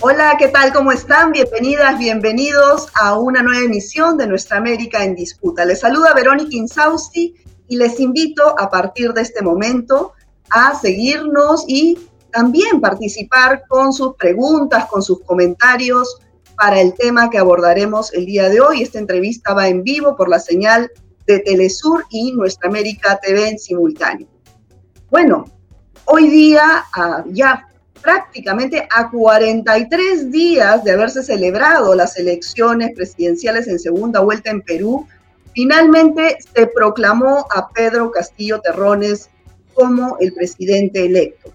Hola, ¿qué tal? ¿Cómo están? Bienvenidas, bienvenidos a una nueva emisión de Nuestra América en Disputa. Les saluda Verónica Insausti y les invito a partir de este momento a seguirnos y también participar con sus preguntas, con sus comentarios para el tema que abordaremos el día de hoy. Esta entrevista va en vivo por la señal de Telesur y Nuestra América TV en simultáneo. Bueno, hoy día ah, ya prácticamente a 43 días de haberse celebrado las elecciones presidenciales en segunda vuelta en Perú, finalmente se proclamó a Pedro Castillo Terrones como el presidente electo.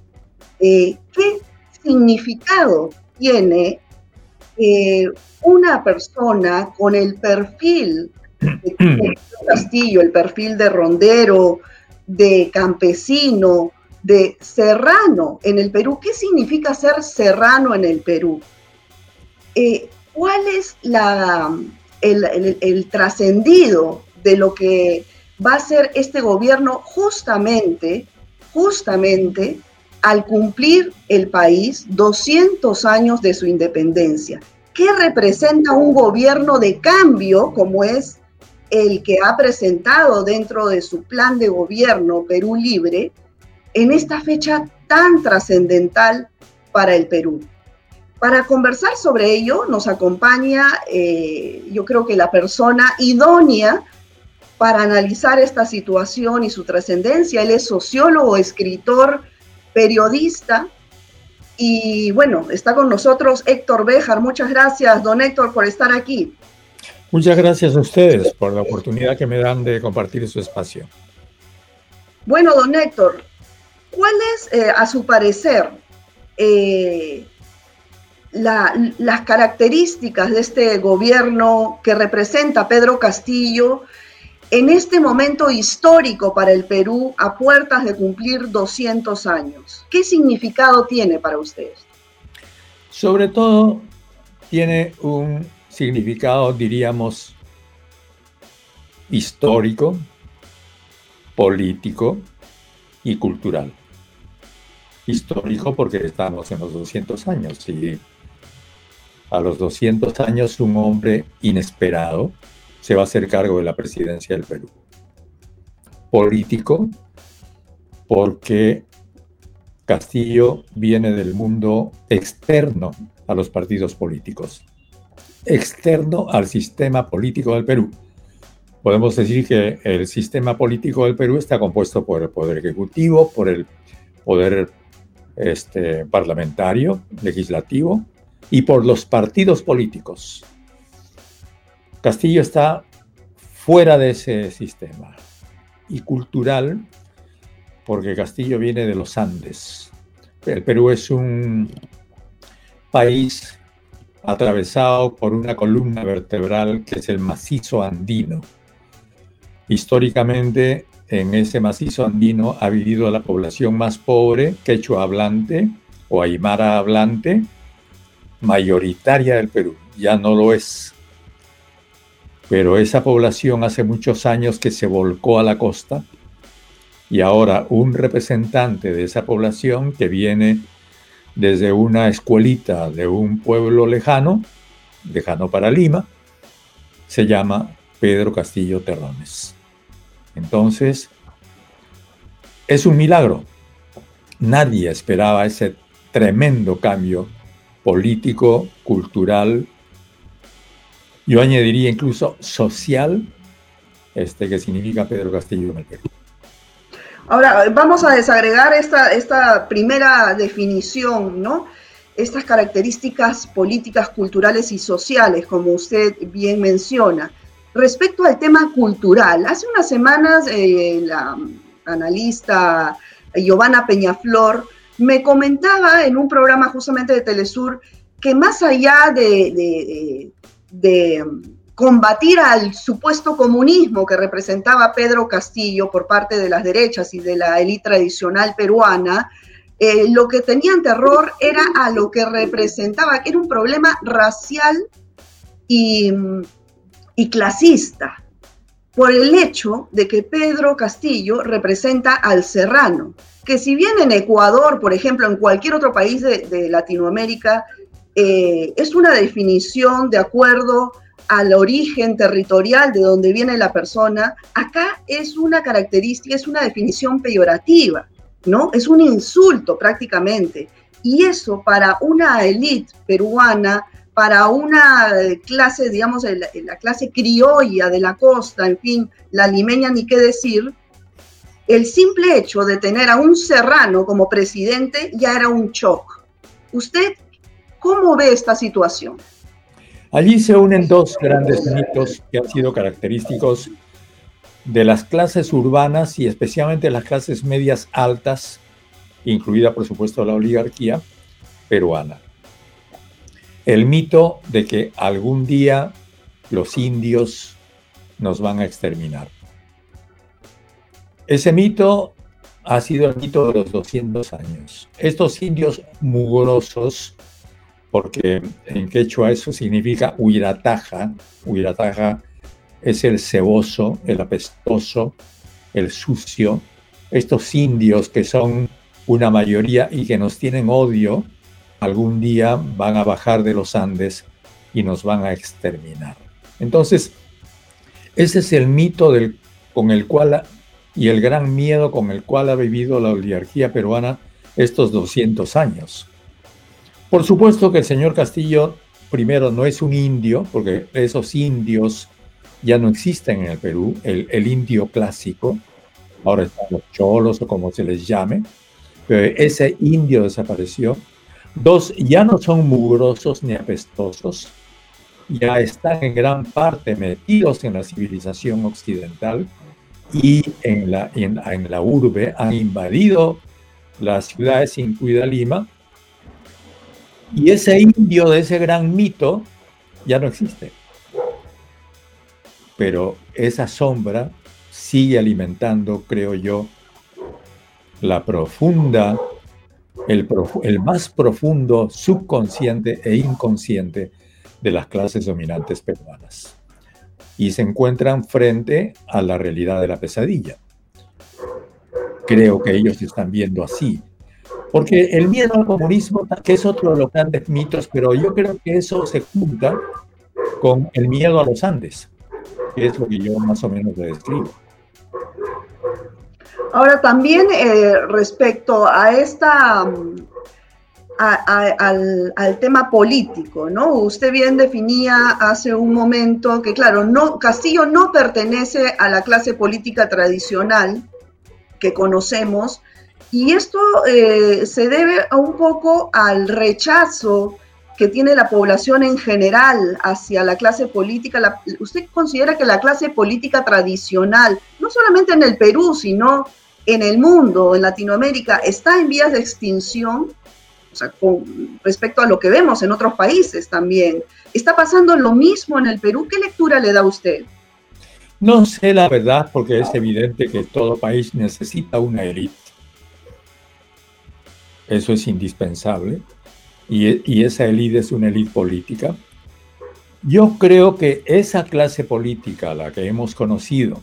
Eh, ¿Qué significado tiene eh, una persona con el perfil de Pedro Castillo, el perfil de rondero, de campesino, de serrano en el Perú. ¿Qué significa ser serrano en el Perú? Eh, ¿Cuál es la, el, trascendido de lo que va a ser este gobierno justamente, justamente al cumplir el país 200 años de su independencia? ¿Qué representa un gobierno de cambio como es el que ha presentado dentro de su plan de gobierno Perú Libre? En esta fecha tan trascendental para el Perú. Para conversar sobre ello nos acompaña, eh, yo creo que la persona idónea para analizar esta situación y su trascendencia. Él es sociólogo, escritor, periodista. Y bueno, está con nosotros Héctor Béjar. Muchas gracias, don Héctor, por estar aquí. Muchas gracias a ustedes por la oportunidad que me dan de compartir su espacio. Bueno, don Héctor, ¿Cuáles, eh, a su parecer, eh, las características de este gobierno que representa Pedro Castillo en este momento histórico para el Perú a puertas de cumplir 200 años? ¿Qué significado tiene para ustedes? Sobre todo tiene un significado, diríamos, histórico, político y cultural histórico porque estamos en los 200 años y a los 200 años un hombre inesperado se va a hacer cargo de la presidencia del Perú. Político porque Castillo viene del mundo externo a los partidos políticos, externo al sistema político del Perú. Podemos decir que el sistema político del Perú está compuesto por el Poder Ejecutivo, por el Poder este, parlamentario, legislativo y por los partidos políticos. Castillo está fuera de ese sistema y cultural porque Castillo viene de los Andes. El Perú es un país atravesado por una columna vertebral que es el macizo andino. Históricamente en ese macizo andino ha vivido la población más pobre, quechua hablante o aymara hablante, mayoritaria del Perú. Ya no lo es. Pero esa población hace muchos años que se volcó a la costa y ahora un representante de esa población que viene desde una escuelita de un pueblo lejano, lejano para Lima, se llama Pedro Castillo Terrones. Entonces, es un milagro. Nadie esperaba ese tremendo cambio político, cultural, yo añadiría incluso social, este, que significa Pedro Castillo en. Ahora, vamos a desagregar esta, esta primera definición, ¿no? Estas características políticas, culturales y sociales, como usted bien menciona. Respecto al tema cultural, hace unas semanas eh, la analista Giovanna Peñaflor me comentaba en un programa justamente de Telesur que más allá de, combatir al supuesto comunismo que representaba Pedro Castillo por parte de las derechas y de la élite tradicional peruana, eh, lo que tenían terror era a lo que representaba, que era un problema racial y y clasista por el hecho de que Pedro Castillo representa al serrano, que si bien en Ecuador, por ejemplo, en cualquier otro país de, Latinoamérica, eh, es una definición de acuerdo al origen territorial de donde viene la persona, acá es una característica, es una definición peyorativa, ¿no? Es un insulto prácticamente. Y eso para una élite peruana, para una clase, digamos, la, clase criolla de la costa, en fin, la limeña ni qué decir, el simple hecho de tener a un serrano como presidente ya era un shock. ¿Usted cómo ve esta situación? Allí se unen dos grandes mitos que han sido característicos de las clases urbanas y especialmente las clases medias altas, incluida por supuesto la oligarquía peruana. El mito de que algún día los indios nos van a exterminar. Ese mito ha sido el mito de los 200 años. Estos indios mugrosos porque en quechua eso significa huirataja. Huirataja es el ceboso, el apestoso, el sucio. Estos indios que son una mayoría y que nos tienen odio, algún día van a bajar de los Andes y nos van a exterminar. Entonces, ese es el mito con el cual y el gran miedo con el cual ha vivido la oligarquía peruana estos 200 años. Por supuesto que el señor Castillo, primero, no es un indio, porque esos indios ya no existen en el Perú, el, indio clásico, ahora están los cholos o como se les llame, pero ese indio desapareció. Dos, ya no son mugrosos ni apestosos, ya están en gran parte metidos en la civilización occidental y en la, en, en la urbe, han invadido las ciudades, incluida Lima, y ese indio de ese gran mito ya no existe. Pero esa sombra sigue alimentando, creo yo, la profunda, el, el más profundo subconsciente e inconsciente de las clases dominantes peruanas. Y se encuentran frente a la realidad de la pesadilla. Creo que ellos están viendo así porque el miedo al comunismo, que es otro de los grandes mitos, pero yo creo que eso se junta con el miedo a los Andes, que es lo que yo más o menos le describo. Ahora también eh, respecto a esta al, al, tema político, ¿no? Usted bien definía hace un momento que, claro, no, Castillo no pertenece a la clase política tradicional que conocemos, y esto eh, se debe a un poco al rechazo que tiene la población en general hacia la clase política. ¿Usted considera que la clase política tradicional, no solamente en el Perú, sino en el mundo, en Latinoamérica, está en vías de extinción? O sea, con respecto a lo que vemos en otros países también. ¿Está pasando lo mismo en el Perú? ¿Qué lectura le da usted? No sé la verdad, porque es evidente que todo país necesita una élite eso es indispensable, y, esa élite es una élite política. Yo creo que esa clase política, la que hemos conocido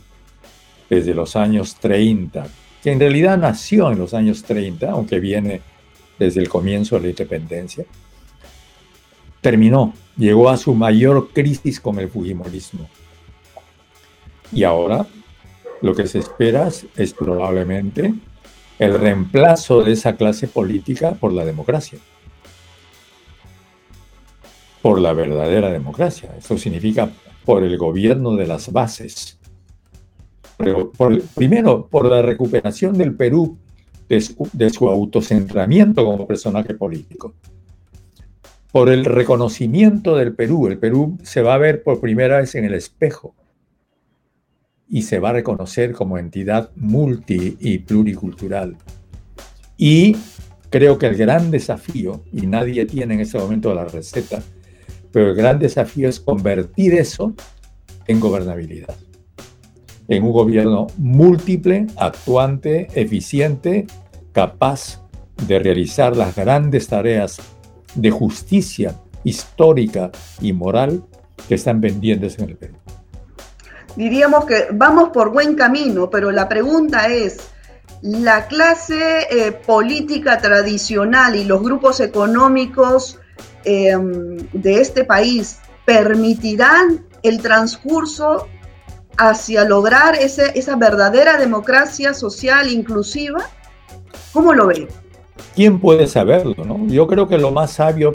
desde los años 30, que en realidad nació en los años 30, aunque viene desde el comienzo de la independencia, terminó, llegó a su mayor crisis con el Fujimorismo. Y ahora lo que se espera es probablemente el reemplazo de esa clase política por la democracia, por la verdadera democracia. Eso significa por el gobierno de las bases. primero, por la recuperación del Perú de su, de su autocentramiento como personaje político. Por el reconocimiento del Perú. El Perú se va a ver por primera vez en el espejo y se va a reconocer como entidad multi y pluricultural. Y creo que el gran desafío, y nadie tiene en ese momento la receta, pero el gran desafío es convertir eso en gobernabilidad, en un gobierno múltiple, actuante, eficiente, capaz de realizar las grandes tareas de justicia histórica y moral que están pendientes en el Perú. Diríamos que vamos por buen camino, pero la pregunta es, ¿la clase eh, política tradicional y los grupos económicos em, de este país permitirán el transcurso hacia lograr esa verdadera democracia social inclusiva? ¿Cómo lo ve? ¿Quién puede saberlo? No? Yo creo que lo más sabio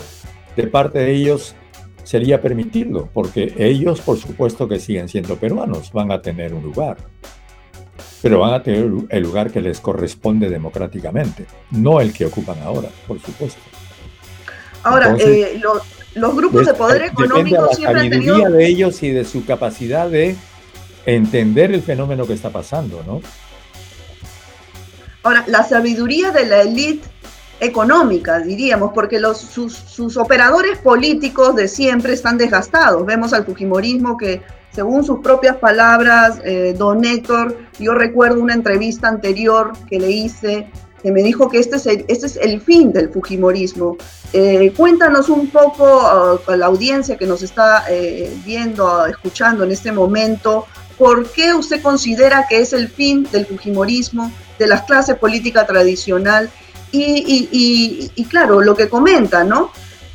de parte de ellos sería permitirlo, porque ellos, por supuesto que siguen siendo peruanos, van a tener un lugar, pero van a tener el lugar que les corresponde democráticamente, no el que ocupan ahora, por supuesto. Ahora, eh, los grupos de poder económico siempre han tenido... de ellos y de su capacidad de entender el fenómeno que está pasando, ¿no? Ahora, la sabiduría de la élite económica, diríamos, porque los, sus, operadores políticos de siempre están desgastados. Vemos al Fujimorismo que, según sus propias palabras, eh, don Héctor, yo recuerdo una entrevista anterior que le hice, me dijo que este es el, este es el fin del Fujimorismo. Eh, cuéntanos un poco uh, a la audiencia que nos está eh, viendo, escuchando en este momento, ¿por qué usted considera que es el fin del Fujimorismo, de las clases políticas tradicional? Y, claro, lo que comenta, ¿no?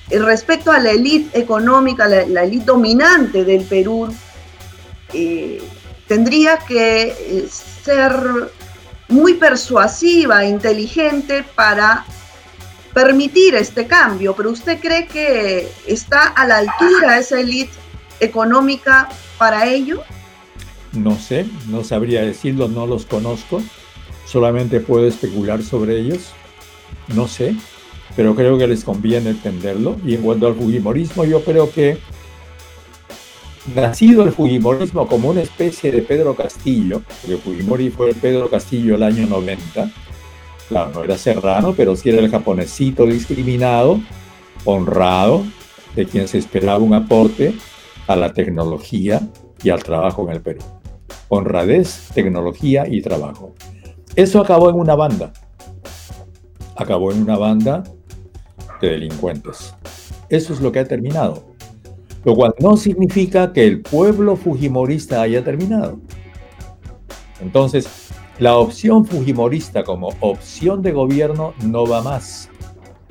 Eh, respecto a la élite económica, la, élite dominante del Perú, tendría que ser muy persuasiva, inteligente para permitir este cambio, pero ¿usted cree que está a la altura esa élite económica para ello? No sé, no sabría decirlo, no los conozco, solamente puedo especular sobre ellos no sé, pero creo que les conviene entenderlo. Y en cuanto al Fujimorismo, yo creo que nacido el Fujimorismo como una especie de Pedro Castillo, porque Fujimori fue el Pedro Castillo el año 90, claro, no era serrano, pero sí era el japonesito discriminado, honrado, de quien se esperaba un aporte a la tecnología y al trabajo en el Perú. Honradez, tecnología y trabajo. Eso acabó en una banda acabó en una banda de delincuentes. Eso es lo que ha terminado. Lo cual no significa que el pueblo fujimorista haya terminado. Entonces, la opción fujimorista como opción de gobierno no va más.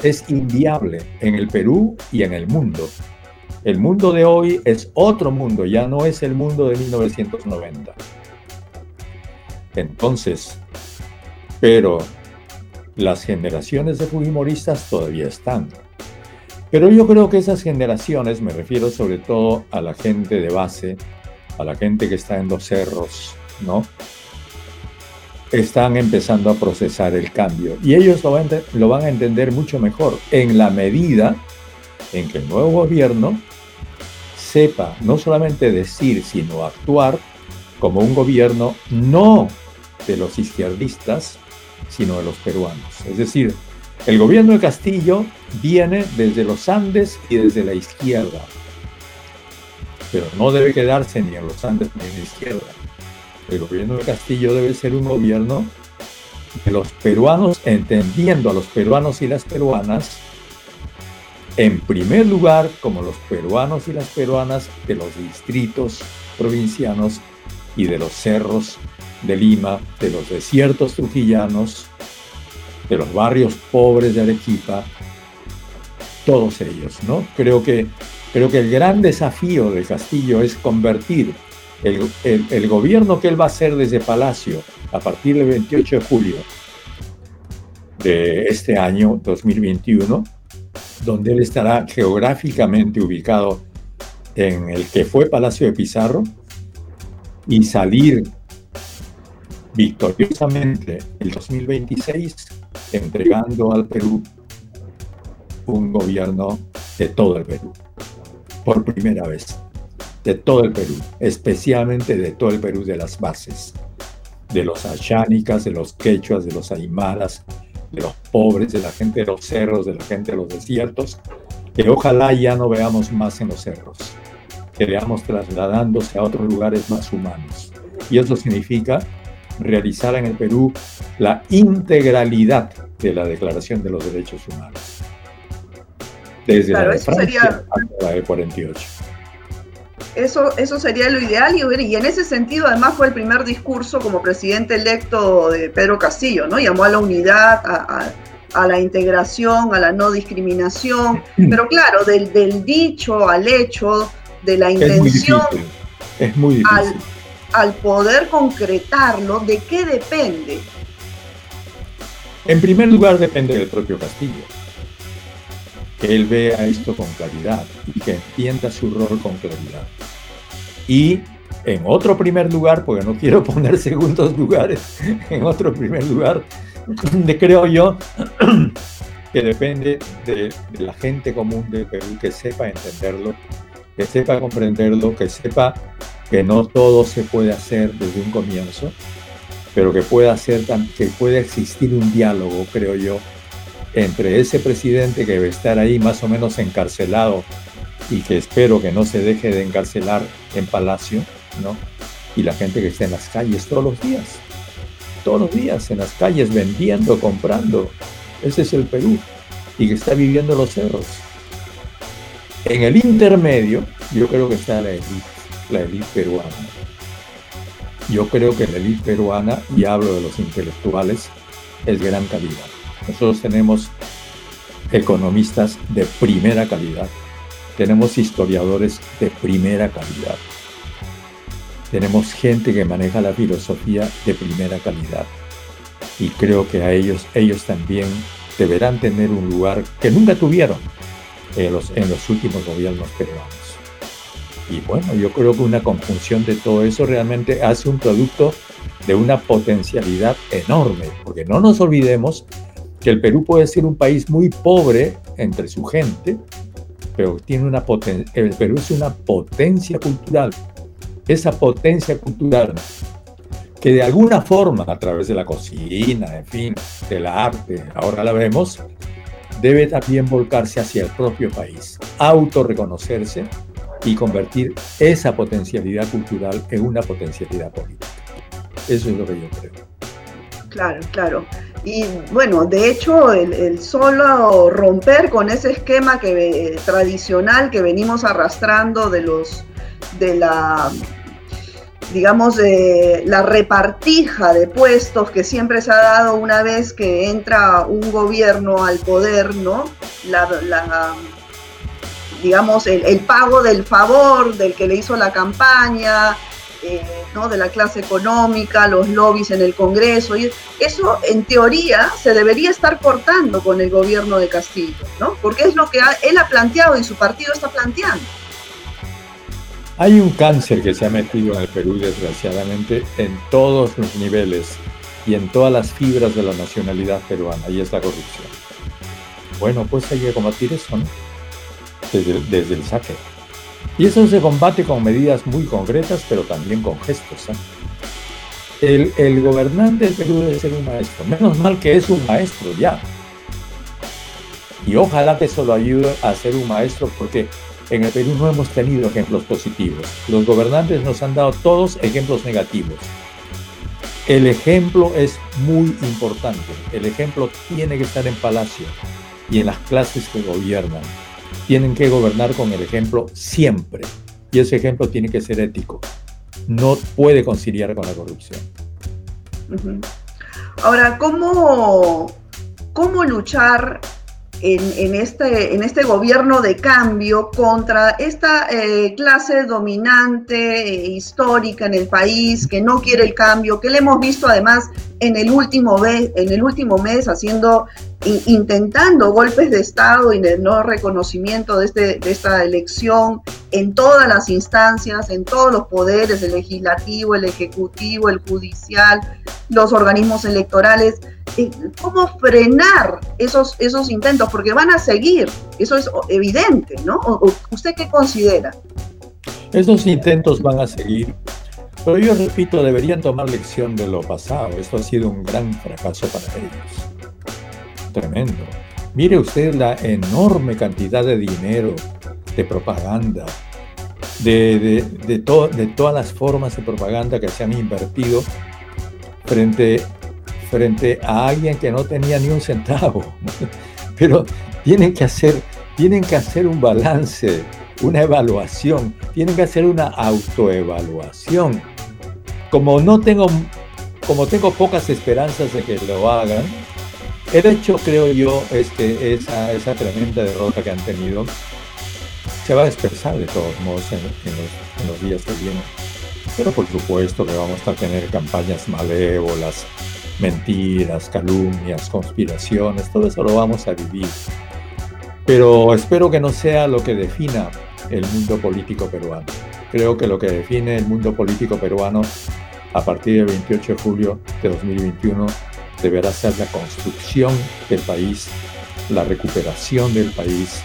Es inviable en el Perú y en el mundo. El mundo de hoy es otro mundo, ya no es el mundo de 1990. Entonces, pero las generaciones de Fujimoristas todavía están. Pero yo creo que esas generaciones, me refiero sobre todo a la gente de base, a la gente que está en los cerros, ¿no? Están empezando a procesar el cambio. Y ellos lo van, van a entender mucho mejor en la medida en que el nuevo gobierno sepa no solamente decir, sino actuar como un gobierno no de los izquierdistas, sino de los peruanos. Es decir, el gobierno de Castillo viene desde los Andes y desde la izquierda, pero no debe quedarse ni en los Andes ni en la izquierda. El gobierno de Castillo debe ser un gobierno de los peruanos, entendiendo a los peruanos y las peruanas, en primer lugar como los peruanos y las peruanas de los distritos provincianos y de los cerros de Lima, de los desiertos trujillanos, de los barrios pobres de Arequipa, todos ellos, ¿no? Creo que, creo que el gran desafío de Castillo es convertir el, el, gobierno que él va a hacer desde Palacio a partir del 28 de julio de este año 2021, donde él estará geográficamente ubicado en el que fue Palacio de Pizarro, y salir victoriosamente el 2026 entregando al Perú un gobierno de todo el Perú, por primera vez, de todo el Perú, especialmente de todo el Perú de las bases, de los achánicas, de los quechuas, de los aymaras, de los pobres, de la gente de los cerros, de la gente de los desiertos, que ojalá ya no veamos más en los cerros, que veamos trasladándose a otros lugares más humanos. Y eso significa realizar en el Perú la integralidad de la Declaración de los Derechos Humanos. Desde la de Francia hasta la de 48. Eso, eso sería lo ideal y, y, en ese sentido además fue el primer discurso como presidente electo de Pedro Castillo, ¿no? Llamó a la unidad, a, a la integración, a la no discriminación, pero claro, del, del dicho al hecho, de la intención, es muy difícil. Al, al poder concretarlo, ¿de qué depende? En primer lugar, depende del propio Castillo. Que él vea esto con claridad y que entienda su rol con claridad. Y en otro primer lugar, porque no quiero poner segundos lugares, en otro primer lugar, de, creo yo que depende de, de, la gente común del Perú que sepa entenderlo, que sepa comprenderlo, que sepa que no todo se puede hacer desde un comienzo, pero que pueda, ser, que pueda existir un diálogo, creo yo, entre ese presidente que debe estar ahí más o menos encarcelado y que espero que no se deje de encarcelar en Palacio, ¿no? Y la gente que está en las calles todos los días, todos los días en las calles vendiendo, comprando. Ese es el Perú y que está viviendo los cerros. En el intermedio, yo creo que está la élite, la élite peruana. Yo creo que la élite peruana, y hablo de los intelectuales, es gran calidad. Nosotros tenemos economistas de primera calidad, tenemos historiadores de primera calidad, tenemos gente que maneja la filosofía de primera calidad. Y creo que a ellos, ellos también deberán tener un lugar que nunca tuvieron en los, en los últimos gobiernos peruanos. Y bueno, yo creo que una conjunción de todo eso realmente hace un producto de una potencialidad enorme, porque no nos olvidemos que el Perú puede ser un país muy pobre entre su gente, pero tiene una el Perú es una potencia cultural esa potencia cultural que de alguna forma, a través de la cocina, en fin, del arte, ahora la vemos, debe también volcarse hacia el propio país, autorreconocerse y convertir esa potencialidad cultural en una potencialidad política. Eso es lo que yo creo. Claro, claro. Y bueno, de hecho, el, solo romper con ese esquema que, tradicional que venimos arrastrando de los de la digamos, de la repartija de puestos que siempre se ha dado una vez que entra un gobierno al poder, ¿no? La, digamos, el, pago del favor del que le hizo la campaña, eh, ¿no? de la clase económica, los lobbies en el Congreso. Y eso, en teoría, se debería estar cortando con el gobierno de Castillo, ¿no? porque es lo que él ha planteado y su partido está planteando. Hay un cáncer que se ha metido en el Perú, desgraciadamente, en todos los niveles y en todas las fibras de la nacionalidad peruana, y es la corrupción. Bueno, pues hay que combatir eso, ¿no? Desde, el saque. Y eso se combate con medidas muy concretas, pero también con gestos. ¿eh? El, el gobernante del Perú debe ser un maestro. Menos mal que es un maestro ya. Y ojalá que eso lo ayude a ser un maestro, porque en el Perú no hemos tenido ejemplos positivos. Los gobernantes nos han dado todos ejemplos negativos. El ejemplo es muy importante. El ejemplo tiene que estar en palacio y en las clases que gobiernan. Tienen que gobernar con el ejemplo siempre. Y ese ejemplo tiene que ser ético. No puede conciliar con la corrupción. Ahora, ¿cómo, cómo luchar en, este, en este gobierno de cambio contra esta eh, clase dominante e histórica en el país que no quiere el cambio, que le hemos visto además en el último, en el último mes haciendo intentando golpes de Estado y de no reconocimiento de, este, de esta elección en todas las instancias, en todos los poderes, el legislativo, el ejecutivo, el judicial, los organismos electorales. ¿Cómo frenar esos, esos intentos? Porque van a seguir, eso es evidente, ¿no? ¿Usted qué considera? Esos intentos van a seguir, pero yo repito, deberían tomar lección de lo pasado. Esto ha sido un gran fracaso para ellos tremendo. Mire usted la enorme cantidad de dinero, de propaganda, de, de, de, de todas las formas de propaganda que se han invertido frente, frente a alguien que no tenía ni un centavo. Pero tienen que hacer, tienen que hacer un balance, una evaluación, tienen que hacer una autoevaluación. Como no tengo, como tengo pocas esperanzas de que lo hagan, El hecho, creo yo, es que esa, esa tremenda derrota que han tenido se va a dispersar de todos modos en, los, en los días que vienen. Pero por supuesto que vamos a tener campañas malévolas, mentiras, calumnias, conspiraciones, todo eso lo vamos a vivir. Pero espero que no sea lo que defina el mundo político peruano. Creo que lo que define el mundo político peruano a partir del 28 de julio de 2021 deberá ser la construcción del país, la recuperación del país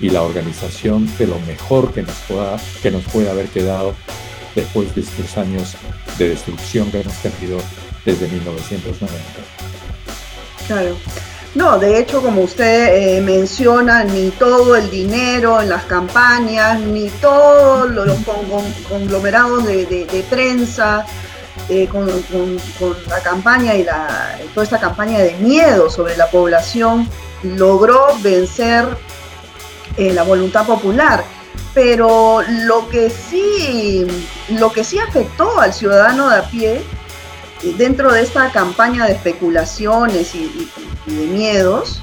y la organización de lo mejor que nos pueda, que nos pueda haber quedado después de estos años de destrucción que hemos tenido desde 1990. Claro. No, de hecho, como usted eh, menciona, ni todo el dinero en las campañas, ni todos los conglomerados de, prensa, eh, con, la campaña y la, toda esta campaña de miedo sobre la población, logró vencer eh, la voluntad popular. Pero lo que sí, lo que sí afectó al ciudadano de a pie dentro de esta campaña de especulaciones y, de miedos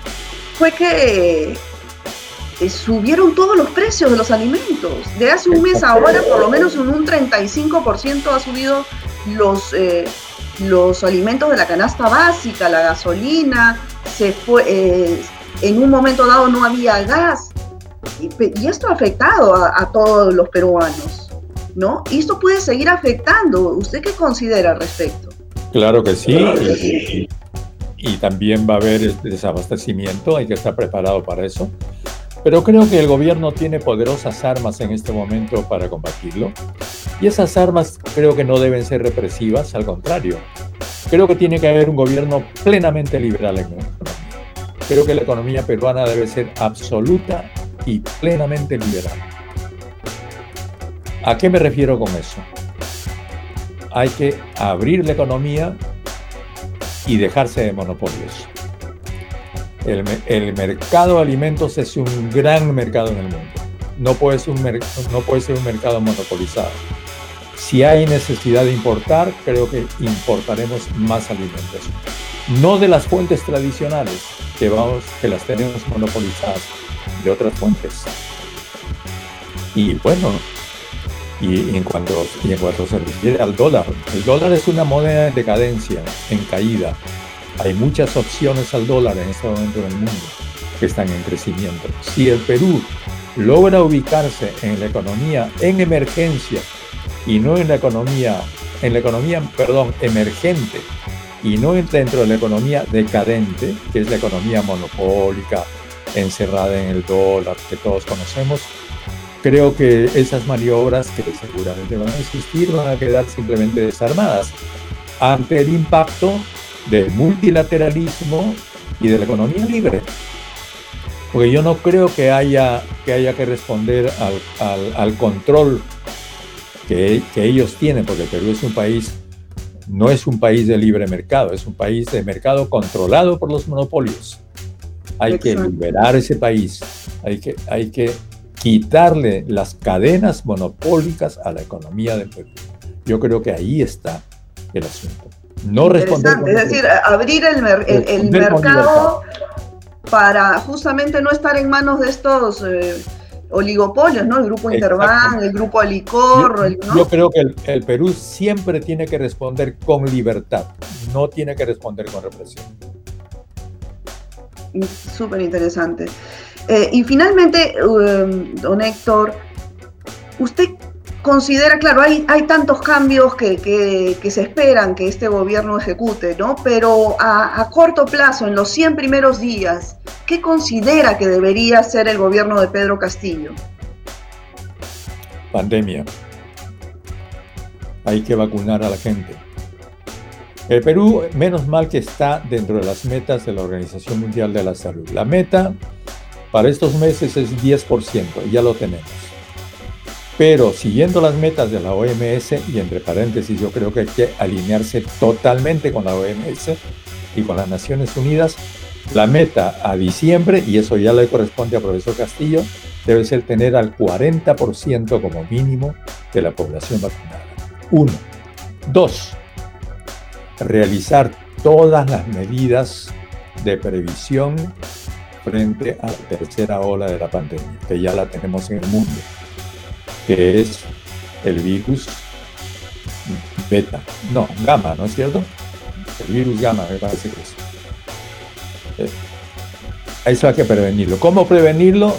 fue que eh, subieron todos los precios de los alimentos. De hace un mes ahora, por lo menos un, un 35% ha subido los, eh, los alimentos de la canasta básica, la gasolina, se fue, eh, en un momento dado no había gas. Y, esto ha afectado a, a, todos los peruanos, ¿no? Y esto puede seguir afectando. ¿Usted qué considera al respecto? Claro que sí. Y, también va a haber desabastecimiento, hay que estar preparado para eso. Pero creo que el gobierno tiene poderosas armas en este momento para combatirlo. Y esas armas creo que no deben ser represivas, al contrario. Creo que tiene que haber un gobierno plenamente liberal en la economía. Creo que la economía peruana debe ser absoluta y plenamente liberal. ¿A qué me refiero con eso? Hay que abrir la economía y dejarse de monopolios. El, mercado de alimentos es un gran mercado en el mundo. No puede, ser un no puede ser un mercado monopolizado. Si hay necesidad de importar, creo que importaremos más alimentos. No de las fuentes tradicionales, que, vamos, que las tenemos monopolizadas, de otras fuentes. Y bueno, y en cuanto, y en cuanto se refiere al dólar, el dólar es una moneda en decadencia, en caída. Hay muchas opciones al dólar en este momento en el mundo que están en crecimiento. Si el Perú logra ubicarse en la economía en emergencia y no en la economía, en la economía, perdón, emergente y no dentro de la economía decadente, que es la economía monopólica, encerrada en el dólar que todos conocemos, creo que esas maniobras que seguramente van a existir van a quedar simplemente desarmadas ante el impacto del multilateralismo y de la economía libre. Porque yo no creo que haya que, haya que responder al, control que, que, ellos tienen, porque Perú es un país, no es un país de libre mercado, es un país de mercado controlado por los monopolios. Hay que liberar ese país, hay que, hay que quitarle las cadenas monopólicas a la economía del Perú. Yo creo que ahí está el asunto. No responder. Es decir, abrir el, mercado para justamente no estar en manos de estos eh, oligopolios, ¿no? El grupo Interbank, el grupo Alicor. Yo, yo creo que el, Perú siempre tiene que responder con libertad, no tiene que responder con represión. Súper interesante. Eh, y finalmente, um, don Héctor, usted considera, claro, hay, tantos cambios que, se esperan que este gobierno ejecute, ¿no? Pero a, corto plazo, en los 100 primeros días, ¿qué considera que debería ser el gobierno de Pedro Castillo? Pandemia. Hay que vacunar a la gente. El Perú, menos mal que está dentro de las metas de la Organización Mundial de la Salud. La meta para estos meses es 10%, ya lo tenemos. Pero siguiendo las metas de la OMS, y entre paréntesis yo creo que hay que alinearse totalmente con la OMS y con las Naciones Unidas, la meta a diciembre, y eso ya le corresponde a profesor Castillo, debe ser tener al 40% como mínimo de la población vacunada. Uno. Dos. Realizar todas las medidas de previsión frente a la tercera ola de la pandemia, que ya la tenemos en el mundo, que es el virus beta, no, gamma, ¿no es cierto? El virus gamma, me parece que es. Eh, eso hay que prevenirlo. ¿Cómo prevenirlo?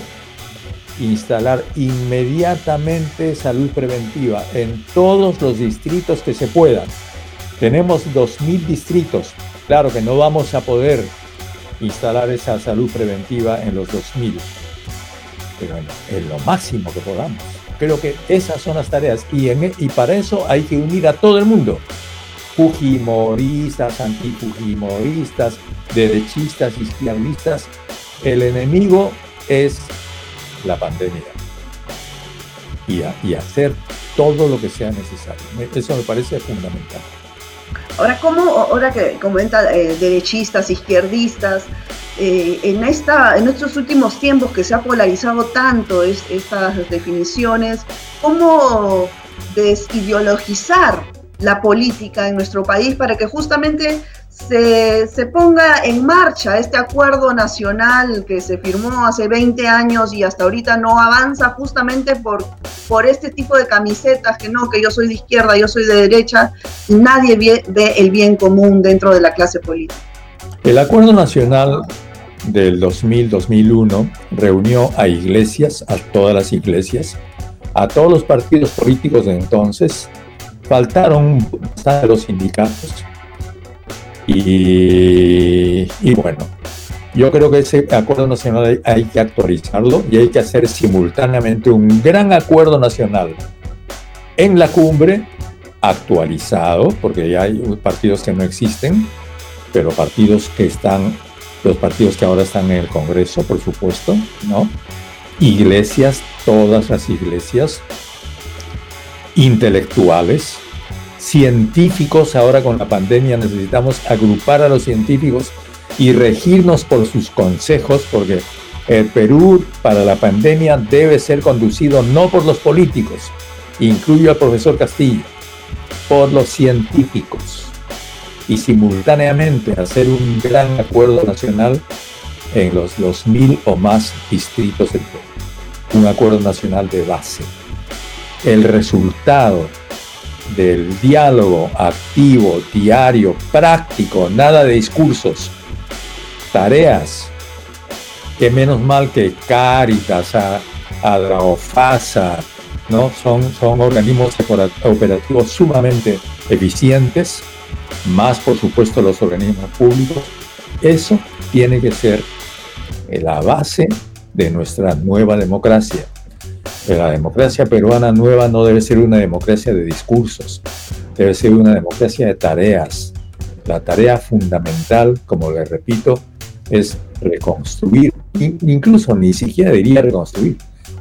Instalar inmediatamente salud preventiva en todos los distritos que se puedan. Tenemos 2.000 distritos. Claro que no vamos a poder instalar esa salud preventiva en los 2.000, pero en, lo máximo que podamos. Creo que esas son las tareas y, y para eso hay que unir a todo el mundo. Fujimoristas, antifujimoristas, derechistas, izquierdistas. El enemigo es la pandemia. Y hacer todo lo que sea necesario. Eso me parece fundamental. Ahora, ¿cómo, ahora que comenta eh, derechistas, izquierdistas, eh, en, esta, en estos últimos tiempos que se ha polarizado tanto estas definiciones, ¿cómo desideologizar la política en nuestro país para que justamente se, ponga en marcha este acuerdo nacional que se firmó hace 20 años y hasta ahorita no avanza justamente por, por este tipo de camisetas que no, que yo soy de izquierda, yo soy de derecha, y nadie ve, el bien común dentro de la clase política. El acuerdo nacional del 2000-2001 reunió a iglesias, a todas las iglesias, a todos los partidos políticos de entonces, faltaron los sindicatos, y, bueno, yo creo que ese acuerdo nacional hay, que actualizarlo y hay que hacer simultáneamente un gran acuerdo nacional en la cumbre actualizado, porque ya hay partidos que no existen, pero partidos que están, los partidos que ahora están en el Congreso, por supuesto, ¿no? Iglesias, todas las iglesias, intelectuales, científicos ahora con la pandemia, necesitamos agrupar a los científicos y regirnos por sus consejos, porque el Perú para la pandemia debe ser conducido no por los políticos, incluyo al profesor Castillo, por los científicos y simultáneamente hacer un gran acuerdo nacional en los, los mil o más distritos del Perú. Un acuerdo nacional de base. El resultado del diálogo activo, diario, práctico, nada de discursos, tareas, que menos mal que Caritas, Adraofasa, ¿no? son, son organismos operativos sumamente eficientes, más por supuesto los organismos públicos. Eso tiene que ser la base de nuestra nueva democracia la democracia peruana nueva no debe ser una democracia de discursos, debe ser una democracia de tareas. La tarea fundamental, como le repito, es reconstruir, incluso ni siquiera diría reconstruir,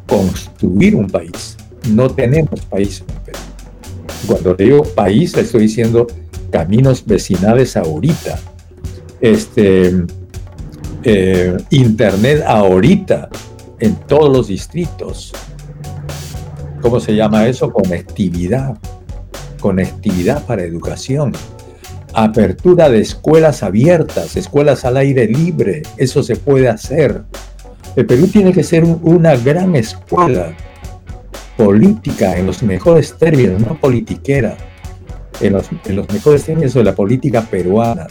construir un país. No tenemos país en Perú. Cuando digo país, le estoy diciendo caminos vecinales ahorita, este, eh, internet ahorita en todos los distritos, ¿cómo se llama eso? Conectividad. Conectividad para educación. Apertura de escuelas abiertas, escuelas al aire libre. Eso se puede hacer. El Perú tiene que ser una gran escuela política en los mejores términos, no politiquera, en los, mejores términos de la política peruana.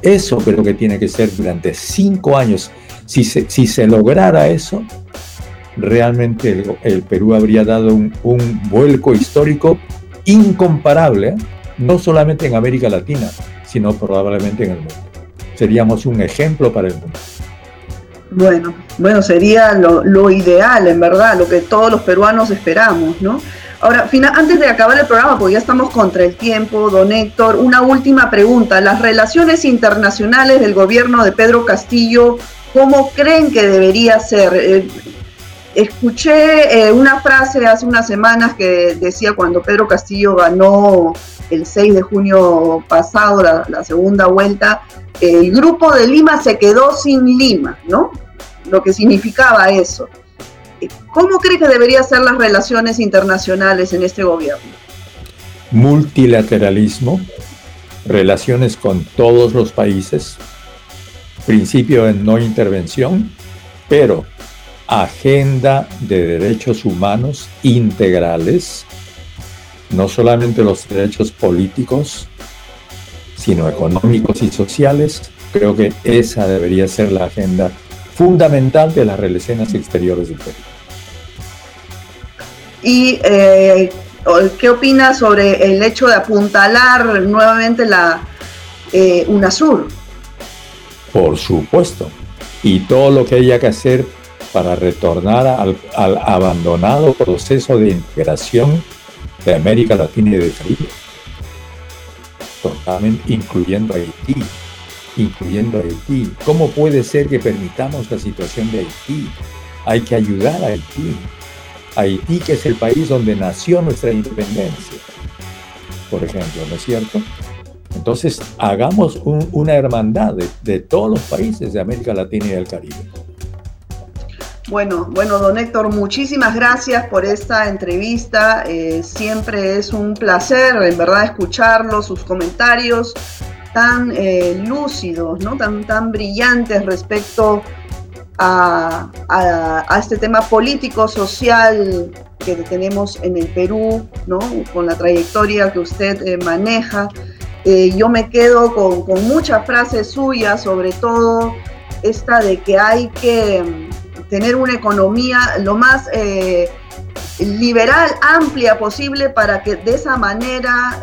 Eso creo que tiene que ser durante cinco años. Si si se lograra eso, realmente el, Perú habría dado un, vuelco histórico incomparable, ¿eh? no solamente en América Latina, sino probablemente en el mundo. Seríamos un ejemplo para el mundo. Bueno, bueno, sería lo, ideal, en verdad, lo que todos los peruanos esperamos, ¿no? Ahora, antes de acabar el programa, porque ya estamos contra el tiempo, don Héctor, una última pregunta. Las relaciones internacionales del gobierno de Pedro Castillo, ¿cómo creen que debería ser? Escuché eh, una frase hace unas semanas que decía cuando Pedro Castillo ganó el 6 de junio pasado la, segunda vuelta, el grupo de Lima se quedó sin Lima, ¿no? Lo que significaba eso. ¿Cómo cree que deberían ser las relaciones internacionales en este gobierno? Multilateralismo, relaciones con todos los países, principio de no intervención, pero agenda de derechos humanos integrales, no solamente los derechos políticos, sino económicos y sociales. Creo que esa debería ser la agenda fundamental de las relaciones exteriores del Perú. ¿Y eh, qué opinas sobre el hecho de apuntalar nuevamente la eh, UNASUR? Por supuesto. Y todo lo que haya que hacer para retornar al, abandonado proceso de integración de América Latina y del Caribe. Totalmente, incluyendo Haití, incluyendo Haití. ¿Cómo puede ser que permitamos la situación de Haití? Hay que ayudar a Haití. Haití, que es el país donde nació nuestra independencia, por ejemplo, ¿no es cierto? Entonces, hagamos una hermandad de, todos los países de América Latina y del Caribe. Bueno, bueno, don Héctor, muchísimas gracias por esta entrevista. Eh, siempre es un placer, en verdad, escucharlo, sus comentarios tan eh, lúcidos, ¿no? tan, tan brillantes respecto a, este tema político, social que tenemos en el Perú, ¿no? con la trayectoria que usted eh, maneja. Yo me quedo con, con, muchas frases suyas, sobre todo esta de que hay que tener una economía lo más eh, liberal, amplia posible, para que de esa manera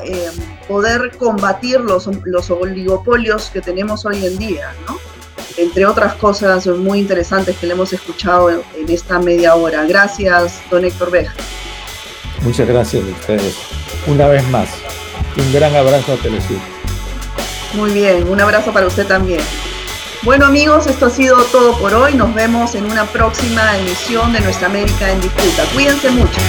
poder combatir los, los oligopolios que tenemos hoy en día, ¿no? entre otras cosas muy interesantes que le hemos escuchado en, esta media hora. Gracias, don Héctor Beja. Muchas gracias a ustedes. Una vez más, un gran abrazo a Telesur. Muy bien, un abrazo para usted también. Bueno amigos, esto ha sido todo por hoy. Nos vemos en una próxima emisión de Nuestra América en Disputa. Cuídense mucho.